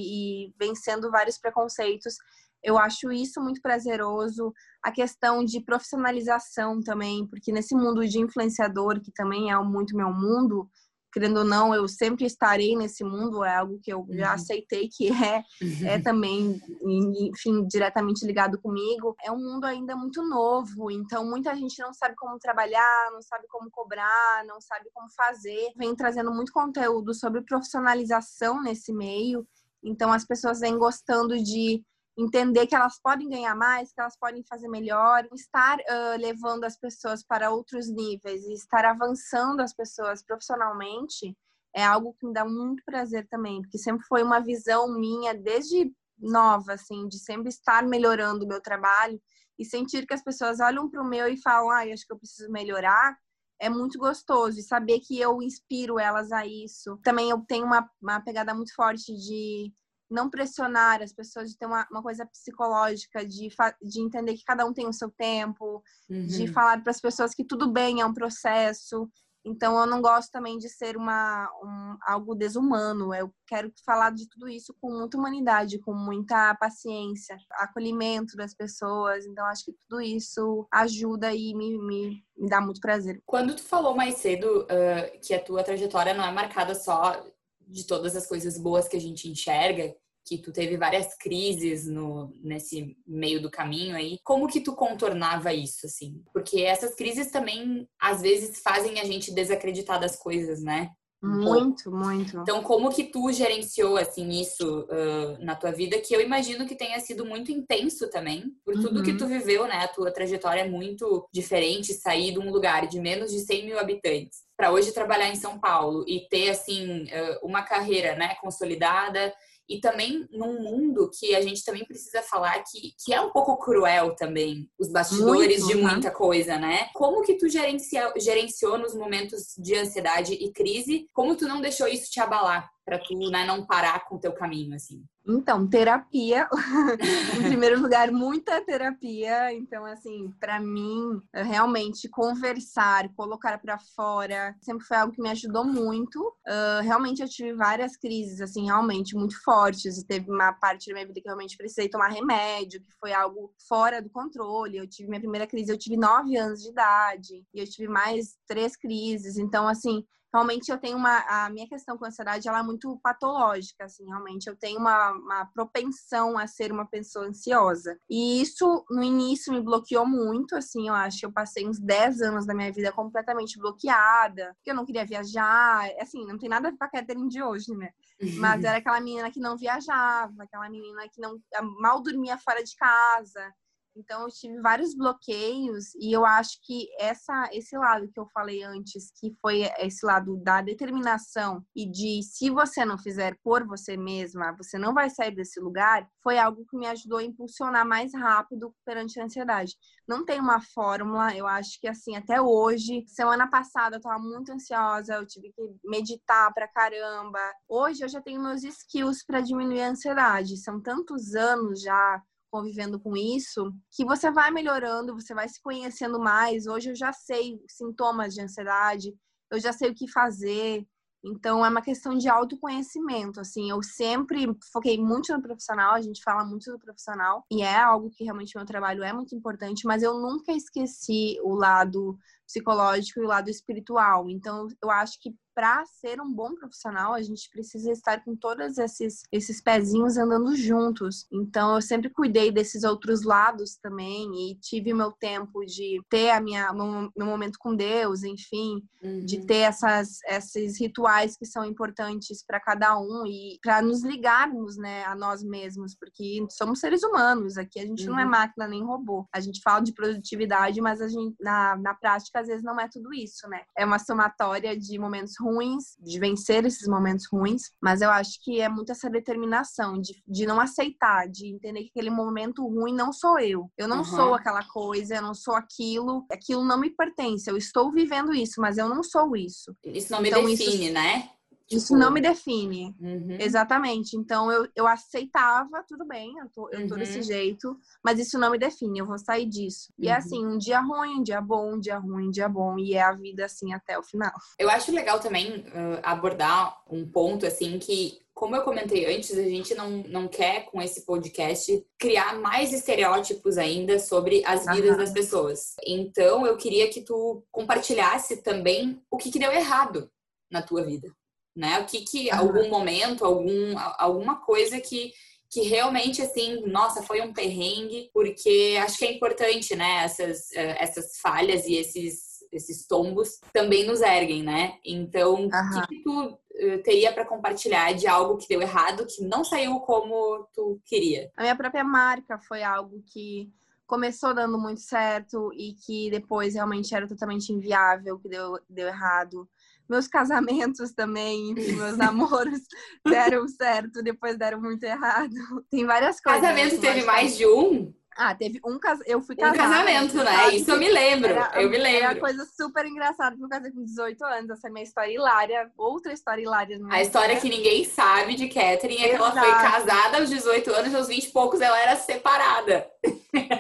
e vencendo vários preconceitos. Eu acho isso muito prazeroso. A questão de profissionalização também, porque nesse mundo de influenciador, que também é muito meu mundo, querendo ou não, eu sempre estarei nesse mundo, é algo que eu já uhum. aceitei que é, é também, enfim, diretamente ligado comigo. É um mundo ainda muito novo, então muita gente não sabe como trabalhar, não sabe como cobrar, não sabe como fazer. Vem trazendo muito conteúdo sobre profissionalização nesse meio, então as pessoas vêm gostando de entender que elas podem ganhar mais, que elas podem fazer melhor, estar uh, levando as pessoas para outros níveis e estar avançando as pessoas profissionalmente é algo que me dá muito prazer também, porque sempre foi uma visão minha desde nova, assim, de sempre estar melhorando o meu trabalho e sentir que as pessoas olham para o meu e falam, ah, acho que eu preciso melhorar, é muito gostoso e saber que eu inspiro elas a isso. Também eu tenho uma, uma pegada muito forte de não pressionar as pessoas, de ter uma, uma coisa psicológica, de, de entender que cada um tem o seu tempo, uhum. de falar para as pessoas que tudo bem, é um processo. Então eu não gosto também de ser uma um, algo desumano. Eu quero falar de tudo isso com muita humanidade, com muita paciência, acolhimento das pessoas. Então acho que tudo isso ajuda e me, me, me dá muito prazer. Quando tu falou mais cedo uh, que a tua trajetória não é marcada só de todas as coisas boas que a gente enxerga, que tu teve várias crises no, nesse meio do caminho aí. Como que tu contornava isso, assim? Porque essas crises também, às vezes, fazem a gente desacreditar das coisas, né? Muito, muito. Então, como que tu gerenciou, assim, isso uh, na tua vida? Que eu imagino que tenha sido muito intenso também, por tudo uhum. que tu viveu, né? A tua trajetória é muito diferente, sair de um lugar de menos de 100 mil habitantes para hoje trabalhar em São Paulo e ter, assim, uma carreira, né, consolidada e também num mundo que a gente também precisa falar que, que é um pouco cruel também, os bastidores Muito, de né? muita coisa, né? Como que tu gerencia, gerenciou nos momentos de ansiedade e crise? Como tu não deixou isso te abalar? Para tu né, não parar com o teu caminho, assim? Então, terapia. em primeiro lugar, muita terapia. Então, assim, para mim, realmente conversar, colocar para fora, sempre foi algo que me ajudou muito. Uh, realmente, eu tive várias crises, assim, realmente muito fortes. E teve uma parte da minha vida que realmente precisei tomar remédio, que foi algo fora do controle. Eu tive minha primeira crise, eu tive nove anos de idade. E eu tive mais três crises. Então, assim, realmente eu tenho uma a minha questão com a ansiedade ela é muito patológica assim realmente eu tenho uma, uma propensão a ser uma pessoa ansiosa. E isso no início me bloqueou muito assim eu acho que eu passei uns 10 anos da minha vida completamente bloqueada porque eu não queria viajar assim não tem nada a ver com a Catherine de hoje né? Mas era aquela menina que não viajava aquela menina que não mal dormia fora de casa então, eu tive vários bloqueios e eu acho que essa, esse lado que eu falei antes, que foi esse lado da determinação e de se você não fizer por você mesma, você não vai sair desse lugar, foi algo que me ajudou a impulsionar mais rápido perante a ansiedade. Não tem uma fórmula, eu acho que assim, até hoje, semana passada eu tava muito ansiosa, eu tive que meditar pra caramba. Hoje eu já tenho meus skills para diminuir a ansiedade. São tantos anos já convivendo com isso, que você vai melhorando, você vai se conhecendo mais. Hoje eu já sei sintomas de ansiedade, eu já sei o que fazer. Então é uma questão de autoconhecimento, assim, eu sempre foquei muito no profissional, a gente fala muito do profissional e é algo que realmente meu trabalho é muito importante, mas eu nunca esqueci o lado psicológico e o lado espiritual. Então, eu acho que para ser um bom profissional, a gente precisa estar com todos esses, esses pezinhos andando juntos. Então, eu sempre cuidei desses outros lados também e tive meu tempo de ter a minha, meu, meu momento com Deus, enfim, uhum. de ter essas, esses rituais que são importantes para cada um e para nos ligarmos né, a nós mesmos, porque somos seres humanos, aqui a gente uhum. não é uhum. máquina nem robô. A gente fala de produtividade, mas a gente, na, na prática, às vezes não é tudo isso, né? É uma somatória de momentos ruins, de vencer esses momentos ruins, mas eu acho que é muito essa determinação de, de não aceitar, de entender que aquele momento ruim não sou eu. Eu não uhum. sou aquela coisa, eu não sou aquilo, aquilo não me pertence. Eu estou vivendo isso, mas eu não sou isso. Isso não então, me define, isso... né? Isso não me define. Uhum. Exatamente. Então eu, eu aceitava, tudo bem, eu tô, eu tô uhum. desse jeito, mas isso não me define, eu vou sair disso. E é uhum. assim, um dia ruim, um dia bom, um dia ruim, um dia bom, e é a vida assim até o final. Eu acho legal também uh, abordar um ponto assim que como eu comentei antes, a gente não, não quer, com esse podcast, criar mais estereótipos ainda sobre as vidas das pessoas. Então, eu queria que tu compartilhasse também o que, que deu errado na tua vida né? O que que algum momento, algum alguma coisa que que realmente assim, nossa, foi um perrengue, porque acho que é importante, né, essas eh, essas falhas e esses esses tombos também nos erguem, né? Então, o que, que tu eh, teria para compartilhar de algo que deu errado, que não saiu como tu queria? A minha própria marca foi algo que começou dando muito certo e que depois realmente era totalmente inviável, que deu, deu errado meus casamentos também, enfim, meus namoros deram certo, depois deram muito errado. Tem várias coisas. Casamento teve mais de um? Ah, teve um casamento. Eu fui casada. Um casamento, né? Isso eu me lembro. Era, eu me lembro. Era coisa super engraçada, porque eu casei com 18 anos. Essa é minha história hilária. Outra história hilária. A história que ninguém sabe de Catherine é que ela foi casada aos 18 anos, aos 20 e poucos ela era separada.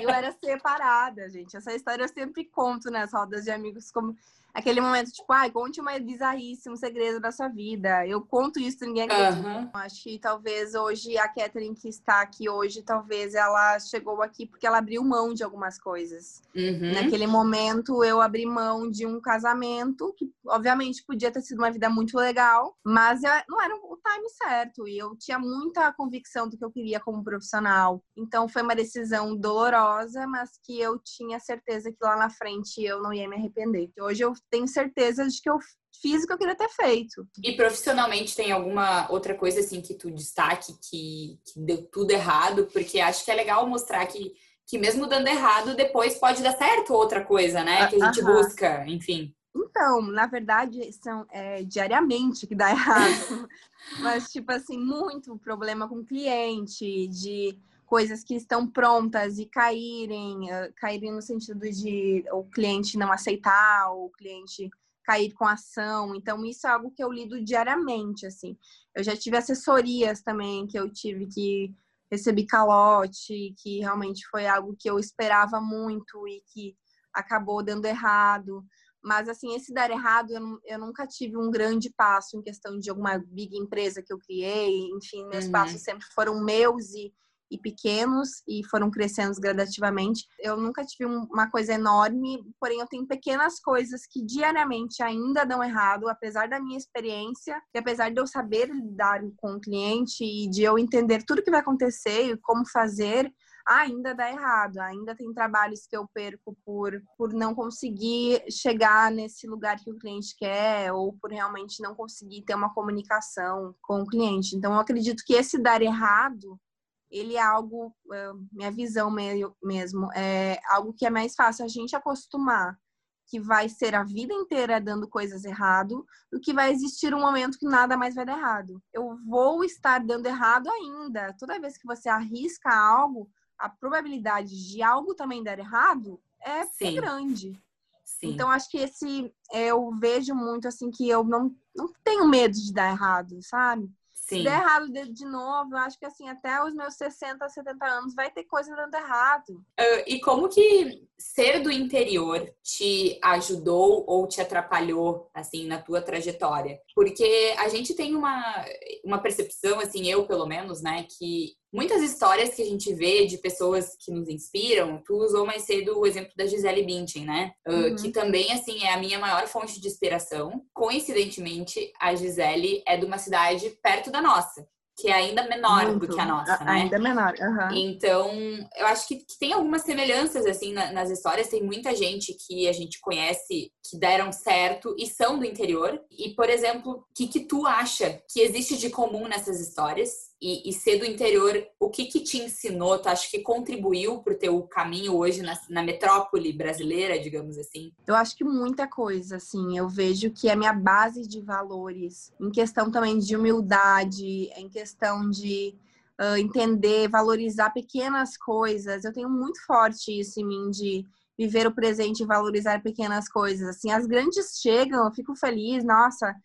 eu era separada, gente. Essa história eu sempre conto nas rodas de amigos como aquele momento, tipo, ai, conte uma bizarrice, um segredo da sua vida. Eu conto isso, ninguém acredita. Uhum. Acho que talvez hoje a Catherine que está aqui hoje, talvez ela chegou aqui porque ela abriu mão de algumas coisas. Uhum. Naquele momento, eu abri mão de um casamento, que obviamente podia ter sido uma vida muito legal, mas eu, não era o time certo. E eu tinha muita convicção do que eu queria como profissional. Então, foi uma decisão dolorosa, mas que eu tinha certeza que lá na frente eu não ia me arrepender. Hoje eu tenho certeza de que eu fiz o que eu queria ter feito. E profissionalmente tem alguma outra coisa assim que tu destaque que, que deu tudo errado? Porque acho que é legal mostrar que, que mesmo dando errado, depois pode dar certo outra coisa, né? Que a gente busca, enfim. Então, na verdade, são é, diariamente que dá errado. Mas, tipo assim, muito problema com cliente, de coisas que estão prontas e caírem, uh, caírem no sentido de o cliente não aceitar, o cliente cair com ação. Então, isso é algo que eu lido diariamente, assim. Eu já tive assessorias também que eu tive que receber calote, que realmente foi algo que eu esperava muito e que acabou dando errado. Mas, assim, esse dar errado, eu, eu nunca tive um grande passo em questão de alguma big empresa que eu criei. Enfim, meus uhum. passos sempre foram meus e e pequenos e foram crescendo gradativamente. Eu nunca tive uma coisa enorme, porém eu tenho pequenas coisas que diariamente ainda dão errado, apesar da minha experiência e apesar de eu saber lidar com o cliente e de eu entender tudo que vai acontecer e como fazer, ainda dá errado, ainda tem trabalhos que eu perco por, por não conseguir chegar nesse lugar que o cliente quer ou por realmente não conseguir ter uma comunicação com o cliente. Então, eu acredito que esse dar errado ele é algo, minha visão mesmo, é algo que é mais fácil a gente acostumar, que vai ser a vida inteira dando coisas errado, do que vai existir um momento que nada mais vai dar errado. Eu vou estar dando errado ainda. Toda vez que você arrisca algo, a probabilidade de algo também dar errado é Sim. grande. Sim. Então, acho que esse eu vejo muito assim que eu não, não tenho medo de dar errado, sabe? Sim. Se der errado de, novo, eu acho que assim, até os meus 60, 70 anos vai ter coisa dando errado. Uh, e como que ser do interior te ajudou ou te atrapalhou, assim, na tua trajetória? Porque a gente tem uma, uma percepção, assim, eu pelo menos, né, que muitas histórias que a gente vê de pessoas que nos inspiram, tu usou mais cedo o exemplo da Gisele Bündchen, né? Uhum. Uh, que também, assim, é a minha maior fonte de inspiração. Coincidentemente, a Gisele é de uma cidade perto da nossa que é ainda menor Muito. do que a nossa, né? Ainda menor, uhum. Então, eu acho que, que, tem algumas semelhanças, assim, na, nas histórias. Tem muita gente que a gente conhece que deram certo e são do interior. E, por exemplo, o que, que tu acha que existe de comum nessas histórias? E, e, ser do interior, o que que te ensinou? Tu acha que contribuiu para o teu caminho hoje na, na, metrópole brasileira, digamos assim? Eu acho que muita coisa, assim. Eu vejo que a minha base de valores, em questão também de humildade, em questão de uh, entender, valorizar pequenas coisas. Eu tenho muito forte isso em mim de viver o presente e valorizar pequenas coisas. Assim, as grandes chegam, eu fico feliz, nossa,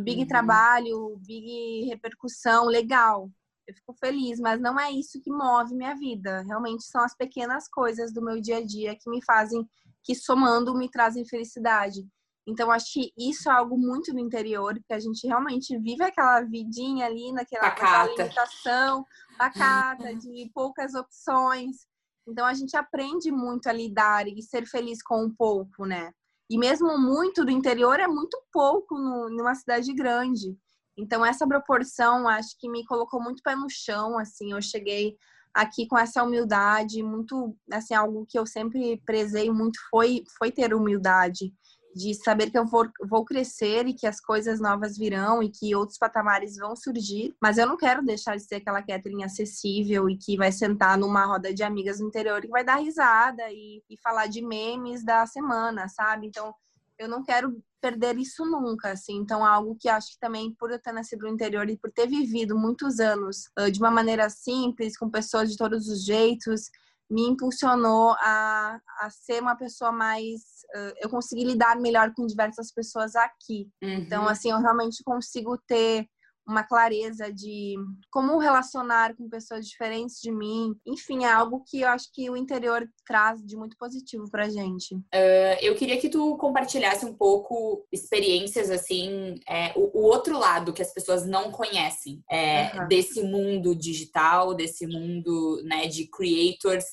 big uhum. trabalho, big repercussão, legal eu fico feliz, mas não é isso que move minha vida. Realmente são as pequenas coisas do meu dia a dia que me fazem, que somando me trazem felicidade. Então, acho que isso é algo muito do interior, que a gente realmente vive aquela vidinha ali, naquela, naquela limitação, pacata, de poucas opções. Então, a gente aprende muito a lidar e ser feliz com um pouco, né? E mesmo muito do interior é muito pouco no, numa cidade grande. Então, essa proporção acho que me colocou muito pé no chão, assim, eu cheguei aqui com essa humildade, muito, assim, algo que eu sempre prezei muito foi, foi ter humildade, de saber que eu vou, vou crescer e que as coisas novas virão e que outros patamares vão surgir, mas eu não quero deixar de ser aquela Catherine acessível e que vai sentar numa roda de amigas no interior e vai dar risada e, e falar de memes da semana, sabe? Então, eu não quero perder isso nunca, assim. Então, algo que acho que também, por eu ter nascido no interior e por ter vivido muitos anos uh, de uma maneira simples, com pessoas de todos os jeitos, me impulsionou a, a ser uma pessoa mais. Uh, eu consegui lidar melhor com diversas pessoas aqui. Uhum. Então, assim, eu realmente consigo ter uma clareza de como relacionar com pessoas diferentes de mim. Enfim, é algo que eu acho que o interior traz de muito positivo pra gente. Uh, eu queria que tu compartilhasse um pouco experiências assim, é, o, o, outro lado que as pessoas não conhecem é, uhum. desse mundo digital, desse mundo né, de creators.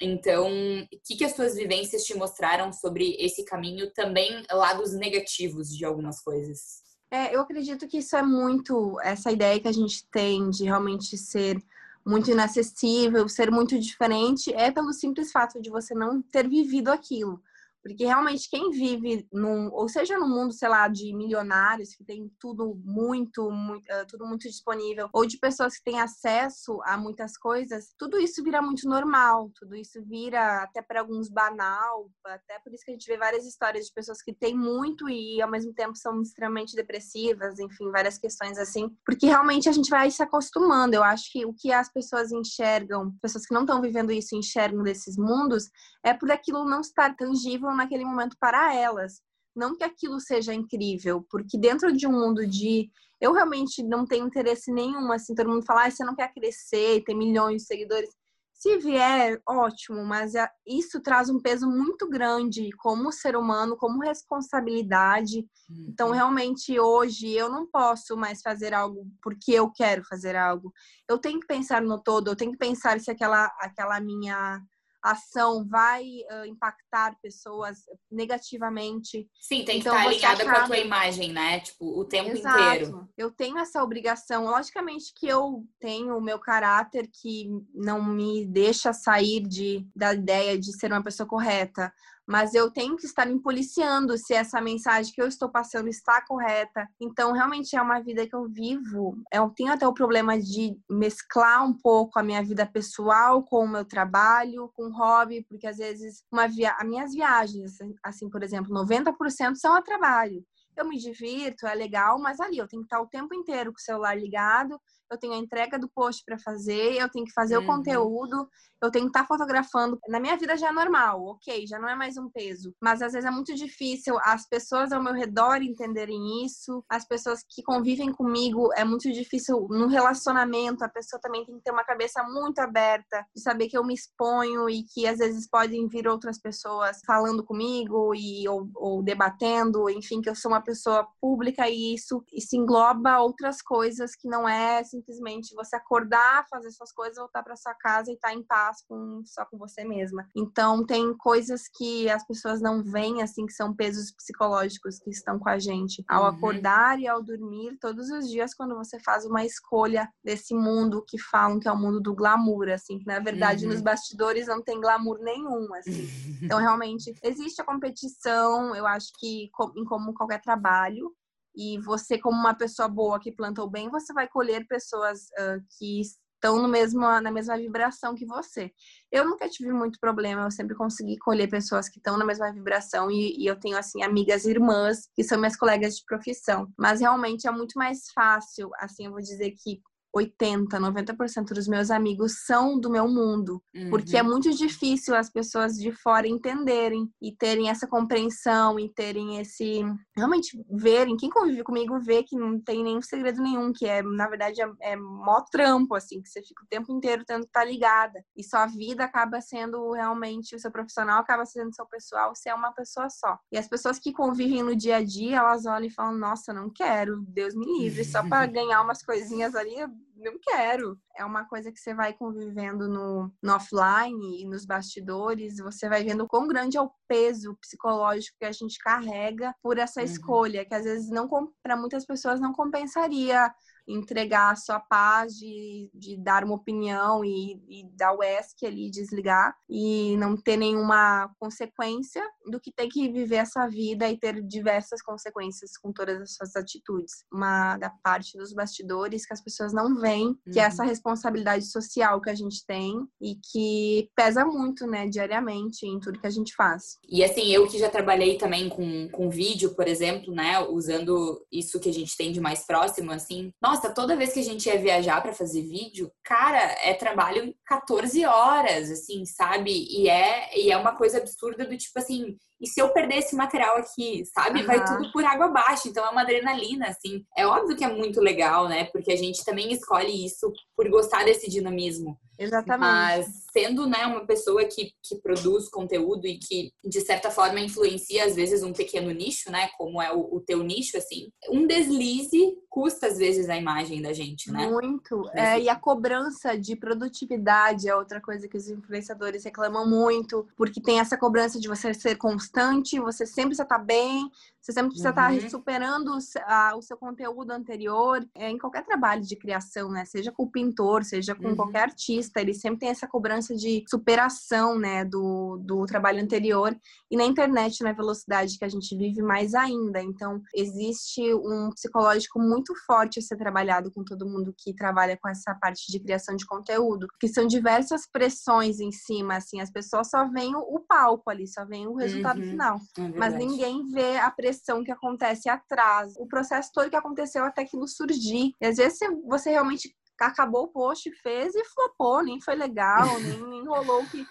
Então, o que, que as tuas vivências te mostraram sobre esse caminho? Também lados negativos de algumas coisas. É, eu acredito que isso é muito essa ideia que a gente tem de realmente ser muito inacessível, ser muito diferente, é pelo simples fato de você não ter vivido aquilo. Porque realmente quem vive num, ou seja, no mundo, sei lá, de milionários que tem tudo muito, muito uh, tudo muito disponível, ou de pessoas que têm acesso a muitas coisas, tudo isso vira muito normal, tudo isso vira até para alguns banal, até por isso que a gente vê várias histórias de pessoas que têm muito e ao mesmo tempo são extremamente depressivas, enfim, várias questões assim, porque realmente a gente vai se acostumando. Eu acho que o que as pessoas enxergam, pessoas que não estão vivendo isso enxergam desses mundos, é por aquilo não estar tangível naquele momento para elas. Não que aquilo seja incrível, porque dentro de um mundo de. Eu realmente não tenho interesse nenhum, assim, todo mundo fala, ah, você não quer crescer, tem milhões de seguidores. Se vier, ótimo, mas isso traz um peso muito grande como ser humano, como responsabilidade. Então, uhum. realmente, hoje eu não posso mais fazer algo porque eu quero fazer algo. Eu tenho que pensar no todo, eu tenho que pensar se aquela, aquela minha ação vai uh, impactar pessoas negativamente. Sim, tem que então, estar alinhada acaba... com a tua imagem, né? Tipo, o tempo Exato. inteiro. Eu tenho essa obrigação. Logicamente que eu tenho o meu caráter que não me deixa sair de, da ideia de ser uma pessoa correta mas eu tenho que estar me policiando se essa mensagem que eu estou passando está correta. Então, realmente é uma vida que eu vivo. Eu tenho até o problema de mesclar um pouco a minha vida pessoal com o meu trabalho, com o hobby, porque às vezes uma via... as minhas viagens, assim, por exemplo, 90% são a trabalho eu me divirto, é legal, mas ali eu tenho que estar o tempo inteiro com o celular ligado, eu tenho a entrega do post para fazer, eu tenho que fazer uhum. o conteúdo, eu tenho que estar tá fotografando. Na minha vida já é normal, ok, já não é mais um peso. Mas às vezes é muito difícil as pessoas ao meu redor entenderem isso, as pessoas que convivem comigo, é muito difícil no relacionamento, a pessoa também tem que ter uma cabeça muito aberta, de saber que eu me exponho e que às vezes podem vir outras pessoas falando comigo e ou, ou debatendo, enfim, que eu sou uma pessoa pública e isso, isso engloba outras coisas que não é simplesmente você acordar, fazer suas coisas, voltar para sua casa e estar tá em paz com, só com você mesma. Então, tem coisas que as pessoas não veem, assim, que são pesos psicológicos que estão com a gente. Ao uhum. acordar e ao dormir, todos os dias, quando você faz uma escolha desse mundo que falam que é o mundo do glamour, assim, que na verdade uhum. nos bastidores não tem glamour nenhum, assim. Então, realmente, existe a competição, eu acho que em como qualquer trabalho, e você, como uma pessoa boa que plantou bem, você vai colher pessoas uh, que estão no mesmo, na mesma vibração que você. Eu nunca tive muito problema, eu sempre consegui colher pessoas que estão na mesma vibração e, e, eu tenho, assim, amigas irmãs que são minhas colegas de profissão. Mas realmente é muito mais fácil, assim, eu vou dizer que 80, 90% dos meus amigos são do meu mundo. Uhum. Porque é uhum. muito difícil as pessoas de fora entenderem e terem essa compreensão e terem esse. Realmente verem. Quem convive comigo vê que não tem nenhum segredo nenhum, que é, na verdade, é, é mó trampo, assim, que você fica o tempo inteiro tendo que estar ligada. E sua vida acaba sendo realmente, o seu profissional acaba sendo seu pessoal, você é uma pessoa só. E as pessoas que convivem no dia a dia, elas olham e falam: nossa, não quero, Deus me livre, só para ganhar umas coisinhas ali não quero. É uma coisa que você vai convivendo no, no offline e nos bastidores, você vai vendo quão grande é o peso psicológico que a gente carrega por essa uhum. escolha, que às vezes não para muitas pessoas não compensaria entregar a sua paz de, de dar uma opinião e, e dar o ESC ali, desligar e não ter nenhuma consequência do que ter que viver essa vida e ter diversas consequências com todas as suas atitudes. Uma da parte dos bastidores que as pessoas não veem, que é essa uhum. responsabilidade social que a gente tem e que pesa muito, né, diariamente em tudo que a gente faz. E assim, eu que já trabalhei também com, com vídeo, por exemplo, né, usando isso que a gente tem de mais próximo, assim, nossa, toda vez que a gente ia viajar para fazer vídeo, cara, é trabalho 14 horas, assim, sabe? E é, e é uma coisa absurda do tipo assim, e se eu perder esse material aqui, sabe? Uhum. Vai tudo por água abaixo. Então é uma adrenalina, assim. É óbvio que é muito legal, né? Porque a gente também escolhe isso por gostar desse dinamismo. Exatamente. Mas sendo né, uma pessoa que, que produz conteúdo e que, de certa forma, influencia, às vezes, um pequeno nicho, né? Como é o, o teu nicho, assim, um deslize custa, às vezes, a imagem da gente, né? Muito. É, e a cobrança de produtividade é outra coisa que os influenciadores reclamam muito, porque tem essa cobrança de você ser constante, você sempre estar bem, você sempre precisa uhum. estar superando a, o seu conteúdo anterior. É, em qualquer trabalho de criação, né? Seja com o pintor, seja com uhum. qualquer artista, ele sempre tem essa cobrança de superação, né? Do, do trabalho anterior. E na internet, na velocidade que a gente vive, mais ainda. Então, existe um psicológico muito forte a ser trabalhado com todo mundo que trabalha com essa parte de criação de conteúdo. Que são diversas pressões em cima, assim. As pessoas só veem o palco ali, só veem o resultado uhum. final. É mas ninguém vê a pressão pressão que acontece atrás, o processo todo que aconteceu até aquilo surgir. E às vezes você realmente acabou o post, fez e flopou, nem foi legal, nem, nem rolou que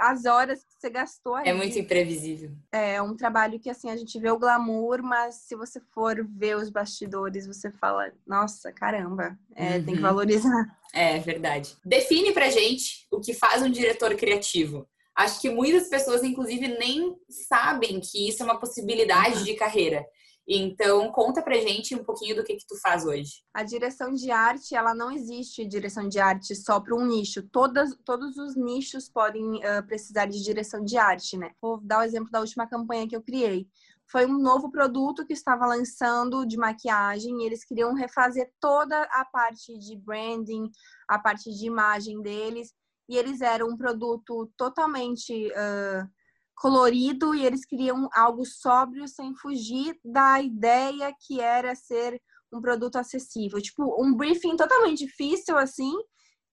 as horas que você gastou aí. É muito imprevisível. É um trabalho que, assim, a gente vê o glamour, mas se você for ver os bastidores, você fala, nossa, caramba, é, uhum. tem que uhum. valorizar. É, verdade. Define pra gente o que faz um diretor criativo. Acho que muitas pessoas, inclusive, nem sabem que isso é uma possibilidade de carreira. Então, conta pra gente um pouquinho do que que tu faz hoje. A direção de arte, ela não existe direção de arte só para um nicho. Todas, todos os nichos podem uh, precisar de direção de arte, né? Vou dar o exemplo da última campanha que eu criei. Foi um novo produto que estava lançando de maquiagem e eles queriam refazer toda a parte de branding, a parte de imagem deles e eles eram um produto totalmente uh, colorido e eles queriam algo sóbrio sem fugir da ideia que era ser um produto acessível. Tipo, um briefing totalmente difícil, assim,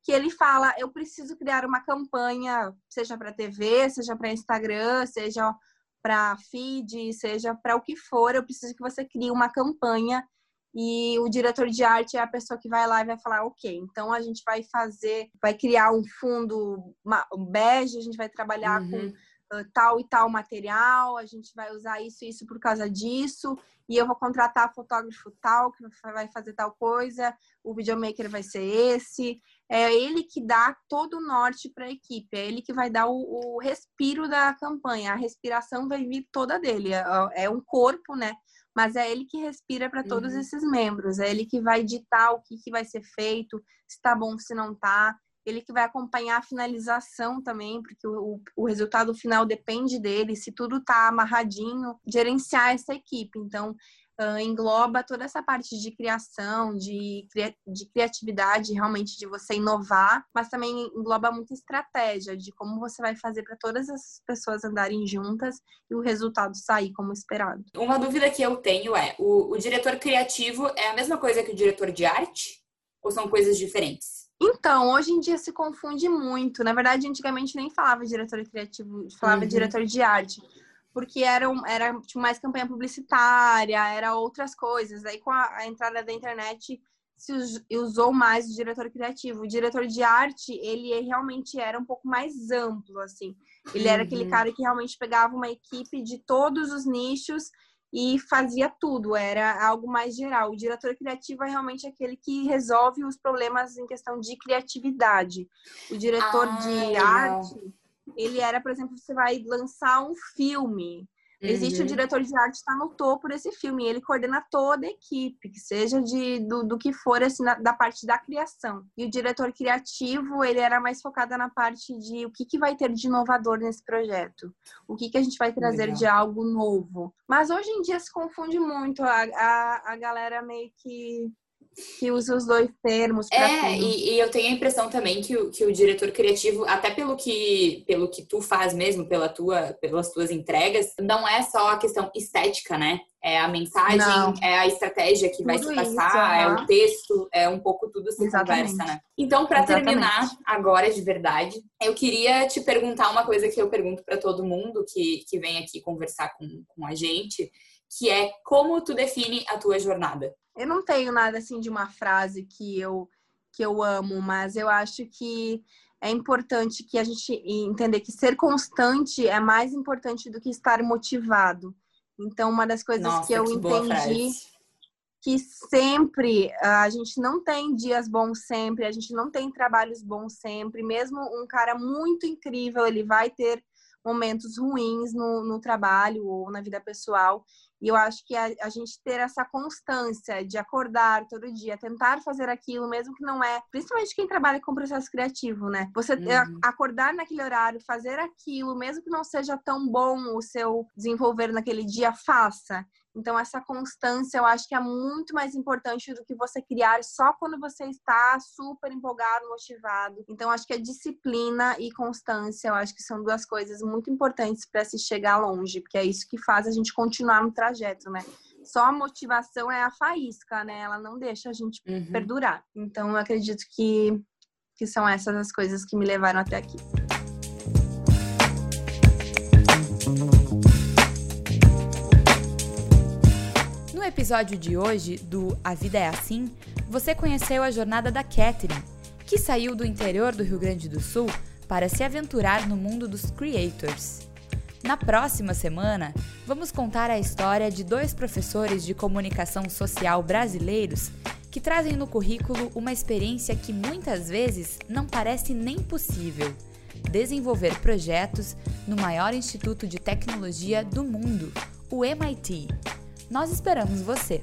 que ele fala: eu preciso criar uma campanha, seja para TV, seja para Instagram, seja para feed, seja para o que for, eu preciso que você crie uma campanha e o diretor de arte é a pessoa que vai lá e vai falar, ok, então a gente vai fazer, vai criar um fundo bege, a gente vai trabalhar uhum. com uh, tal e tal material, a gente vai usar isso e isso por causa disso, e eu vou contratar fotógrafo tal, que vai fazer tal coisa, o videomaker vai ser esse. É ele que dá todo o norte para a equipe, é ele que vai dar o, o, respiro da campanha, a respiração vai vir toda dele, é, é um corpo, né? Mas é ele que respira para todos uhum. esses membros, é ele que vai ditar o que, que vai ser feito, se está bom, se não está, ele que vai acompanhar a finalização também, porque o, o resultado final depende dele, se tudo está amarradinho, gerenciar essa equipe. Então, uh, engloba toda essa parte de criação, de, de criatividade, realmente de você inovar, mas também engloba muita estratégia de como você vai fazer para todas essas pessoas andarem juntas e o resultado sair como esperado. Uma dúvida que eu tenho é: o, o diretor criativo é a mesma coisa que o diretor de arte? Ou são coisas diferentes? Então, hoje em dia se confunde muito. Na verdade, antigamente nem falava diretor criativo, falava uhum. diretor de arte porque era, era tipo, mais campanha publicitária, era outras coisas. Aí com a, a entrada da internet se usou mais o diretor criativo. O diretor de arte, ele realmente era um pouco mais amplo, assim. Ele era aquele uhum. cara que realmente pegava uma equipe de todos os nichos e fazia tudo, era algo mais geral. O diretor criativo é realmente aquele que resolve os problemas em questão de criatividade. O diretor ah, de legal. arte ele era, por exemplo, você vai lançar um filme. Existe uhum. o diretor de arte está no topo desse filme, ele coordena toda a equipe, que seja de, do, do que for assim, na, da parte da criação. E o diretor criativo, ele era mais focado na parte de o que, que vai ter de inovador nesse projeto, o que, que a gente vai trazer Legal. de algo novo. Mas hoje em dia se confunde muito, a, a, a galera meio que que usa os dois termos. É, e, e, eu tenho a impressão também que o, que o diretor criativo, até pelo que, pelo que tu faz mesmo, pela tua, pelas tuas entregas, não é só a questão estética, né? É a mensagem, não. é a estratégia que tudo vai se passar, isso, é o texto, é um pouco tudo se Exatamente. conversa, né? Então, para terminar agora de verdade, eu queria te perguntar uma coisa que eu pergunto para todo mundo que, que vem aqui conversar com, com a gente, que é como tu define a tua jornada? Eu não tenho nada assim de uma frase que eu que eu amo, mas eu acho que é importante que a gente entender que ser constante é mais importante do que estar motivado. Então, uma das coisas Nossa, que eu que entendi que sempre a gente não tem dias bons sempre, a gente não tem trabalhos bons sempre. Mesmo um cara muito incrível, ele vai ter momentos ruins no, no trabalho ou na vida pessoal. E eu acho que a, a, gente ter essa constância de acordar todo dia, tentar fazer aquilo, mesmo que não é, principalmente quem trabalha com processo criativo, né? Você uhum. acordar naquele horário, fazer aquilo, mesmo que não seja tão bom o seu desenvolver naquele dia, faça. Então, essa constância eu acho que é muito mais importante do que você criar só quando você está super empolgado, motivado. Então, acho que a disciplina e constância, eu acho que são duas coisas muito importantes para se chegar longe, porque é isso que faz a gente continuar no trajeto, né? Só a motivação é a faísca, né? Ela não deixa a gente uhum. perdurar. Então, eu acredito que, que são essas as coisas que me levaram até aqui. Episódio de hoje do A Vida é Assim, você conheceu a jornada da Catherine, que saiu do interior do Rio Grande do Sul para se aventurar no mundo dos creators. Na próxima semana, vamos contar a história de dois professores de comunicação social brasileiros que trazem no currículo uma experiência que muitas vezes não parece nem possível: desenvolver projetos no maior instituto de tecnologia do mundo, o MIT. Nós esperamos você!